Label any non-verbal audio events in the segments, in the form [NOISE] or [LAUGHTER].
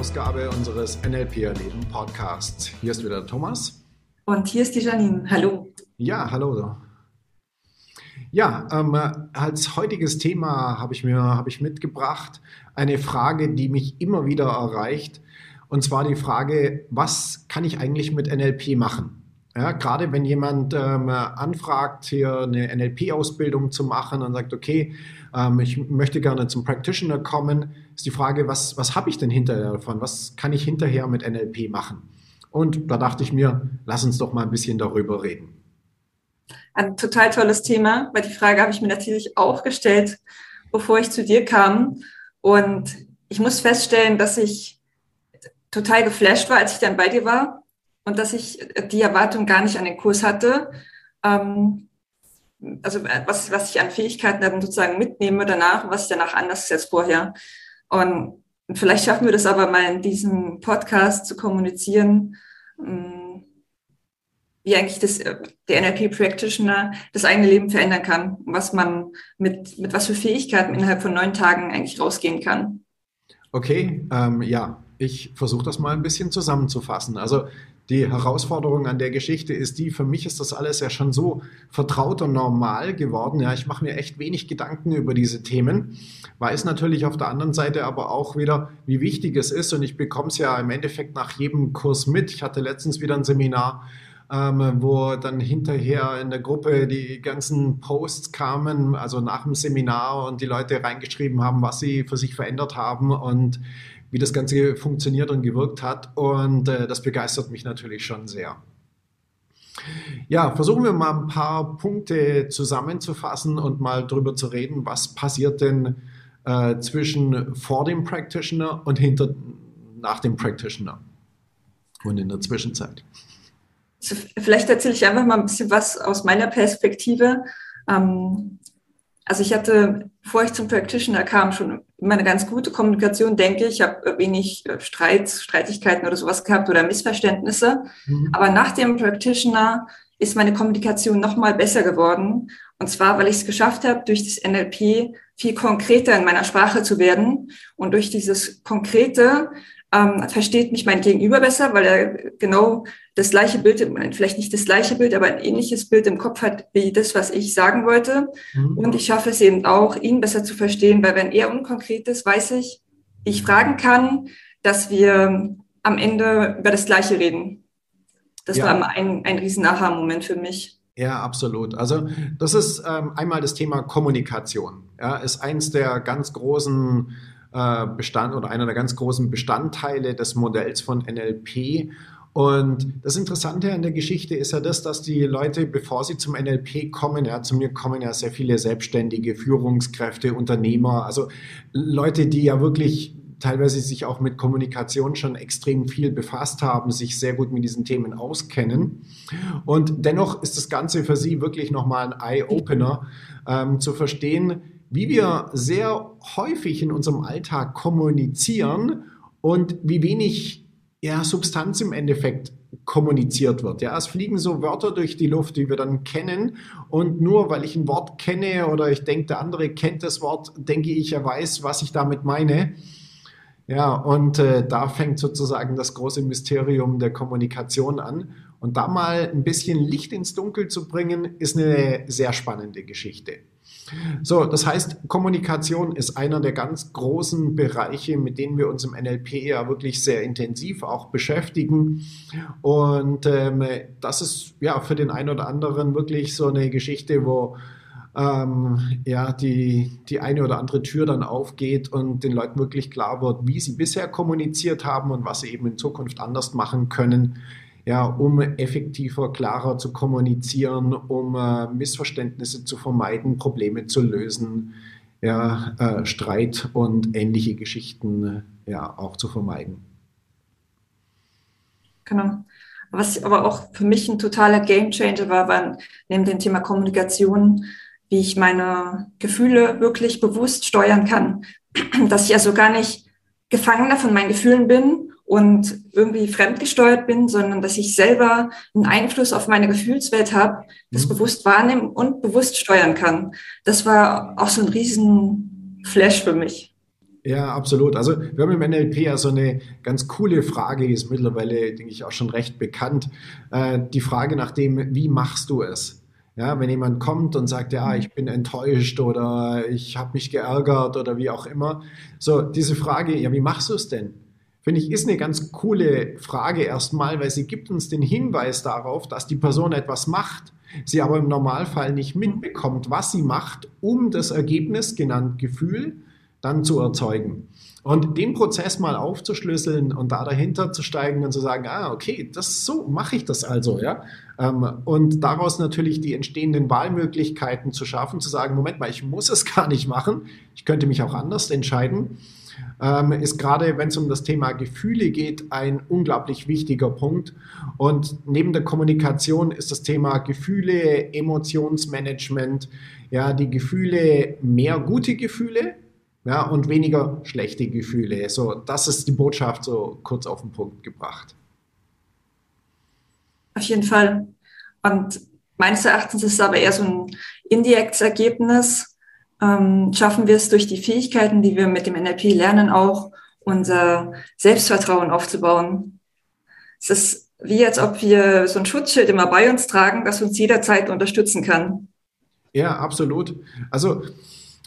Ausgabe unseres NLP Erleben Podcasts. Hier ist wieder Thomas. Und hier ist die Janine. Hallo. Ja, hallo. Ja, ähm, als heutiges Thema habe ich mir habe ich mitgebracht eine Frage, die mich immer wieder erreicht. Und zwar die Frage, was kann ich eigentlich mit NLP machen? Ja, gerade wenn jemand ähm, anfragt, hier eine NLP-Ausbildung zu machen und sagt, okay, ähm, ich möchte gerne zum Practitioner kommen, ist die Frage, was, was habe ich denn hinterher davon? Was kann ich hinterher mit NLP machen? Und da dachte ich mir, lass uns doch mal ein bisschen darüber reden. Ein total tolles Thema, weil die Frage habe ich mir natürlich auch gestellt, bevor ich zu dir kam. Und ich muss feststellen, dass ich total geflasht war, als ich dann bei dir war und dass ich die Erwartung gar nicht an den Kurs hatte. Ähm, also was, was ich an Fähigkeiten dann sozusagen mitnehme danach, was danach anders ist als vorher. Und vielleicht schaffen wir das aber mal in diesem Podcast zu kommunizieren, ähm, wie eigentlich das, der NLP-Practitioner das eigene Leben verändern kann, was man mit, mit was für Fähigkeiten innerhalb von neun Tagen eigentlich rausgehen kann. Okay, ähm, ja, ich versuche das mal ein bisschen zusammenzufassen. Also die Herausforderung an der Geschichte ist die, für mich ist das alles ja schon so vertraut und normal geworden. Ja, ich mache mir echt wenig Gedanken über diese Themen, weiß natürlich auf der anderen Seite aber auch wieder, wie wichtig es ist und ich bekomme es ja im Endeffekt nach jedem Kurs mit. Ich hatte letztens wieder ein Seminar, ähm, wo dann hinterher in der Gruppe die ganzen Posts kamen, also nach dem Seminar und die Leute reingeschrieben haben, was sie für sich verändert haben und wie das Ganze funktioniert und gewirkt hat. Und äh, das begeistert mich natürlich schon sehr. Ja, versuchen wir mal ein paar Punkte zusammenzufassen und mal darüber zu reden, was passiert denn äh, zwischen vor dem Practitioner und hinter, nach dem Practitioner und in der Zwischenzeit. Vielleicht erzähle ich einfach mal ein bisschen was aus meiner Perspektive. Ähm, also ich hatte, bevor ich zum Practitioner kam, schon immer eine ganz gute Kommunikation, denke ich. Ich habe wenig äh, Streits, Streitigkeiten oder sowas gehabt oder Missverständnisse. Mhm. Aber nach dem Practitioner ist meine Kommunikation noch mal besser geworden. Und zwar, weil ich es geschafft habe, durch das NLP viel konkreter in meiner Sprache zu werden. Und durch dieses Konkrete ähm, versteht mich mein Gegenüber besser, weil er genau das gleiche Bild, vielleicht nicht das gleiche Bild, aber ein ähnliches Bild im Kopf hat wie das, was ich sagen wollte. Mhm. Und ich schaffe es eben auch, ihn besser zu verstehen, weil wenn er unkonkret ist, weiß ich, ich fragen kann, dass wir am Ende über das Gleiche reden. Das ja. war ein, ein riesen Aha-Moment für mich. Ja, absolut. Also das ist ähm, einmal das Thema Kommunikation. Ja, ist eins der ganz großen äh, Bestand oder einer der ganz großen Bestandteile des Modells von NLP. Und das Interessante an der Geschichte ist ja das, dass die Leute, bevor sie zum NLP kommen, ja, zu mir kommen ja sehr viele Selbstständige, Führungskräfte, Unternehmer, also Leute, die ja wirklich teilweise sich auch mit Kommunikation schon extrem viel befasst haben, sich sehr gut mit diesen Themen auskennen. Und dennoch ist das Ganze für sie wirklich nochmal ein Eye-Opener, ähm, zu verstehen, wie wir sehr häufig in unserem Alltag kommunizieren und wie wenig ja, Substanz im Endeffekt kommuniziert wird. Ja, es fliegen so Wörter durch die Luft, die wir dann kennen. Und nur weil ich ein Wort kenne oder ich denke, der andere kennt das Wort, denke ich, er weiß, was ich damit meine. Ja, und äh, da fängt sozusagen das große Mysterium der Kommunikation an. Und da mal ein bisschen Licht ins Dunkel zu bringen, ist eine sehr spannende Geschichte. So, das heißt, Kommunikation ist einer der ganz großen Bereiche, mit denen wir uns im NLP ja wirklich sehr intensiv auch beschäftigen. Und ähm, das ist ja für den einen oder anderen wirklich so eine Geschichte, wo ähm, ja, die, die eine oder andere Tür dann aufgeht und den Leuten wirklich klar wird, wie sie bisher kommuniziert haben und was sie eben in Zukunft anders machen können, ja, um effektiver, klarer zu kommunizieren, um äh, Missverständnisse zu vermeiden, Probleme zu lösen, ja, äh, Streit und ähnliche Geschichten ja auch zu vermeiden. Genau. Was aber auch für mich ein totaler Gamechanger war, war neben dem Thema Kommunikation, wie ich meine Gefühle wirklich bewusst steuern kann. [CLEARS THROAT] Dass ich also gar nicht Gefangener von meinen Gefühlen bin, und irgendwie fremdgesteuert bin, sondern dass ich selber einen Einfluss auf meine Gefühlswelt habe, das mhm. bewusst wahrnehmen und bewusst steuern kann. Das war auch so ein riesen Flash für mich. Ja, absolut. Also wir haben im NLP ja so eine ganz coole Frage, die ist mittlerweile, denke ich, auch schon recht bekannt. Äh, die Frage nach dem, wie machst du es? Ja, wenn jemand kommt und sagt, ja, ich bin enttäuscht oder ich habe mich geärgert oder wie auch immer. So, diese Frage, ja, wie machst du es denn? Finde ich, ist eine ganz coole Frage erstmal, weil sie gibt uns den Hinweis darauf, dass die Person etwas macht, sie aber im Normalfall nicht mitbekommt, was sie macht, um das Ergebnis, genannt Gefühl, dann zu erzeugen. Und den Prozess mal aufzuschlüsseln und da dahinter zu steigen und zu sagen, ah, okay, das so mache ich das also, ja. Ähm, und daraus natürlich die entstehenden Wahlmöglichkeiten zu schaffen, zu sagen, Moment mal, ich muss es [LAUGHS] gar nicht machen, ich könnte mich auch anders entscheiden, ähm, ist gerade, wenn es um das Thema Gefühle geht, ein unglaublich wichtiger Punkt. Und neben der Kommunikation ist das Thema Gefühle, Emotionsmanagement, ja, die Gefühle, mehr gute Gefühle, ja, und weniger schlechte Gefühle. So, das ist die Botschaft so kurz auf den Punkt gebracht. Auf jeden Fall. Und meines Erachtens ist es aber eher so ein indirektes Ergebnis. Ähm, schaffen wir es durch die Fähigkeiten, die wir mit dem NLP lernen, auch unser Selbstvertrauen aufzubauen. Es ist wie als ob wir so ein Schutzschild immer bei uns tragen, das uns jederzeit unterstützen kann. Ja, absolut. Also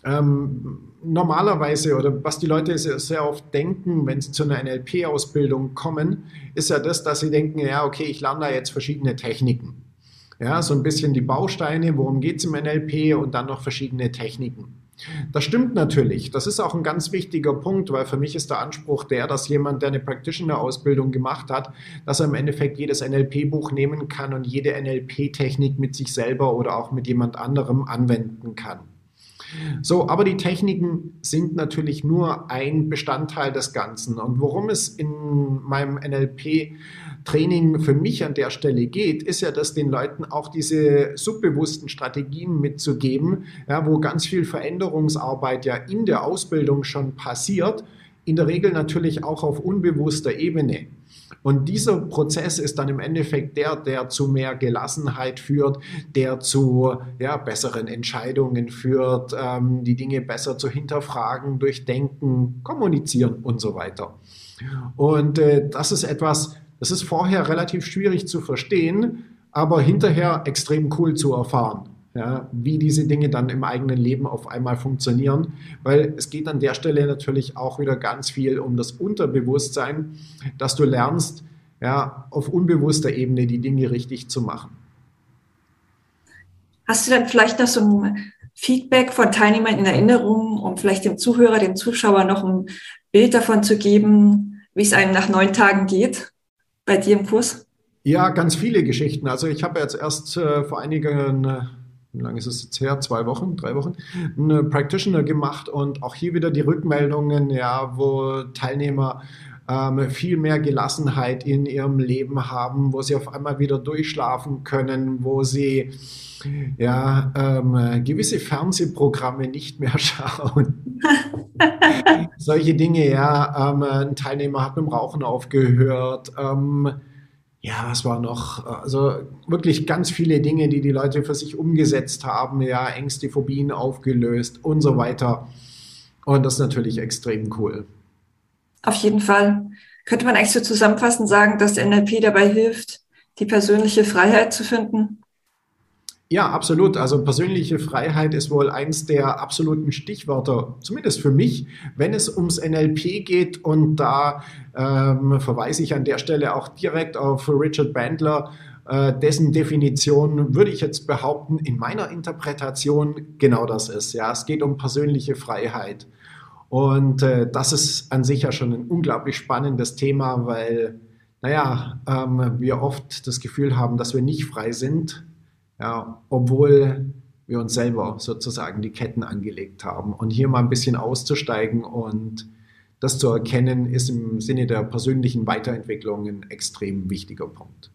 ähm, normalerweise oder was die Leute sehr, oft denken, wenn sie zu einer NLP-Ausbildung kommen, ist ja das, dass sie denken, ja, okay, ich lerne da jetzt verschiedene Techniken. Ja, so ein bisschen die Bausteine, worum geht es im NLP und dann noch verschiedene Techniken. Das stimmt natürlich. Das ist auch ein ganz wichtiger Punkt, weil für mich ist der Anspruch der, dass jemand, der eine Practitioner-Ausbildung gemacht hat, dass er im Endeffekt jedes NLP-Buch nehmen kann und jede NLP-Technik mit sich selber oder auch mit jemand anderem anwenden kann. So, aber die Techniken sind natürlich nur ein Bestandteil des Ganzen. Und worum es in meinem NLP-Training für mich an der Stelle geht, ist ja, dass den Leuten auch diese subbewussten Strategien mitzugeben, ja, wo ganz viel Veränderungsarbeit ja in der Ausbildung schon passiert, in der Regel natürlich auch auf unbewusster Ebene. Und dieser Prozess ist dann im Endeffekt der, der zu mehr Gelassenheit führt, der zu ja, besseren Entscheidungen führt, ähm, die Dinge besser zu hinterfragen, durchdenken, kommunizieren und so weiter. Und äh, das ist etwas, das ist vorher relativ schwierig zu verstehen, aber hinterher extrem cool zu erfahren ja, wie diese Dinge dann im eigenen Leben auf einmal funktionieren, weil es geht an der Stelle natürlich auch wieder ganz viel um das Unterbewusstsein, dass du lernst, ja, auf unbewusster Ebene die Dinge richtig zu machen. Hast du dann vielleicht noch so ein Feedback von Teilnehmern in Erinnerung, um vielleicht dem Zuhörer, dem Zuschauer noch ein Bild davon zu geben, wie es einem nach neun Tagen geht bei dir im Kurs? Ja, ganz viele Geschichten. Also ich habe jetzt erst äh, vor einigen äh, wie lange ist es jetzt her? Zwei Wochen, drei Wochen, einen Practitioner gemacht und auch hier wieder die Rückmeldungen, ja, wo Teilnehmer ähm, viel mehr Gelassenheit in ihrem Leben haben, wo sie auf einmal wieder durchschlafen können, wo sie ja ähm, gewisse Fernsehprogramme nicht mehr [LAUGHS] schauen. [LAUGHS] Solche Dinge, ja. Ähm, ein Teilnehmer hat mit dem Rauchen aufgehört. Ähm, ja, was war noch? Also wirklich ganz viele Dinge, die die Leute für sich umgesetzt haben, ja, Ängste, Phobien aufgelöst und so weiter. Und das ist natürlich extrem cool. Auf jeden Fall. Könnte man eigentlich so zusammenfassend sagen, dass NLP dabei hilft, die persönliche Freiheit zu finden? Ja, absolut. Also persönliche Freiheit ist wohl eins der absoluten Stichwörter, zumindest für mich, wenn es ums NLP geht. Und da ähm, verweise ich an der Stelle auch direkt auf Richard Bandler, äh, dessen Definition würde ich jetzt behaupten, in meiner Interpretation genau das ist. Ja, es geht um persönliche Freiheit. Und äh, das ist an sich ja schon ein unglaublich spannendes Thema, weil, naja, ähm, wir oft das Gefühl haben, dass wir nicht frei sind ja, obwohl wir uns selber sozusagen die Ketten angelegt haben. Und hier mal ein bisschen auszusteigen und das zu erkennen, ist im Sinne der persönlichen Weiterentwicklung ein extrem wichtiger Punkt.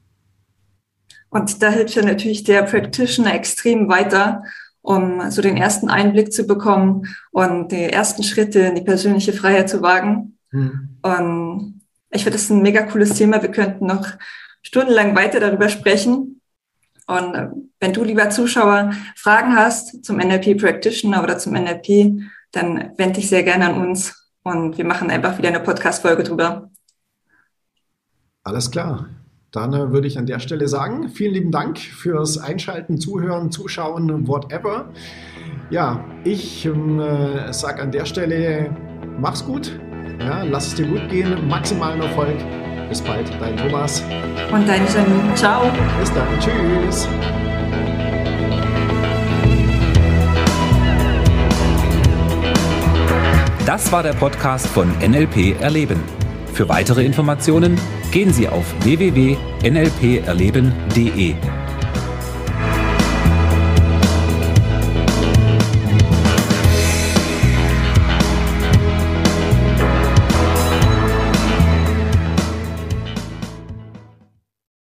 Und da hilft ja natürlich der Practitioner extrem weiter, um so den ersten Einblick zu bekommen und die ersten Schritte in die persönliche Freiheit zu wagen. Hm. Und ich finde das ein mega cooles Thema. Wir könnten noch stundenlang weiter darüber sprechen. Und äh, wenn du, lieber Zuschauer, Fragen hast zum NLP Practitioner oder zum NLP, dann wende dich sehr gerne an uns und wir machen einfach wieder eine Podcast-Folge drüber. Alles klar. Dann äh, würde ich an der Stelle sagen, vielen lieben Dank fürs Einschalten, Zuhören, Zuschauen, whatever. Ja, ich äh, sage an der Stelle, mach's gut, ja, lass es dir gut gehen, maximalen Erfolg. Bis bald, dein Thomas. Und dein Janine. Ciao. Bis dann, tschüss. Das war der Podcast von NLP Erleben. Für weitere Informationen gehen Sie auf www.nlperleben.de.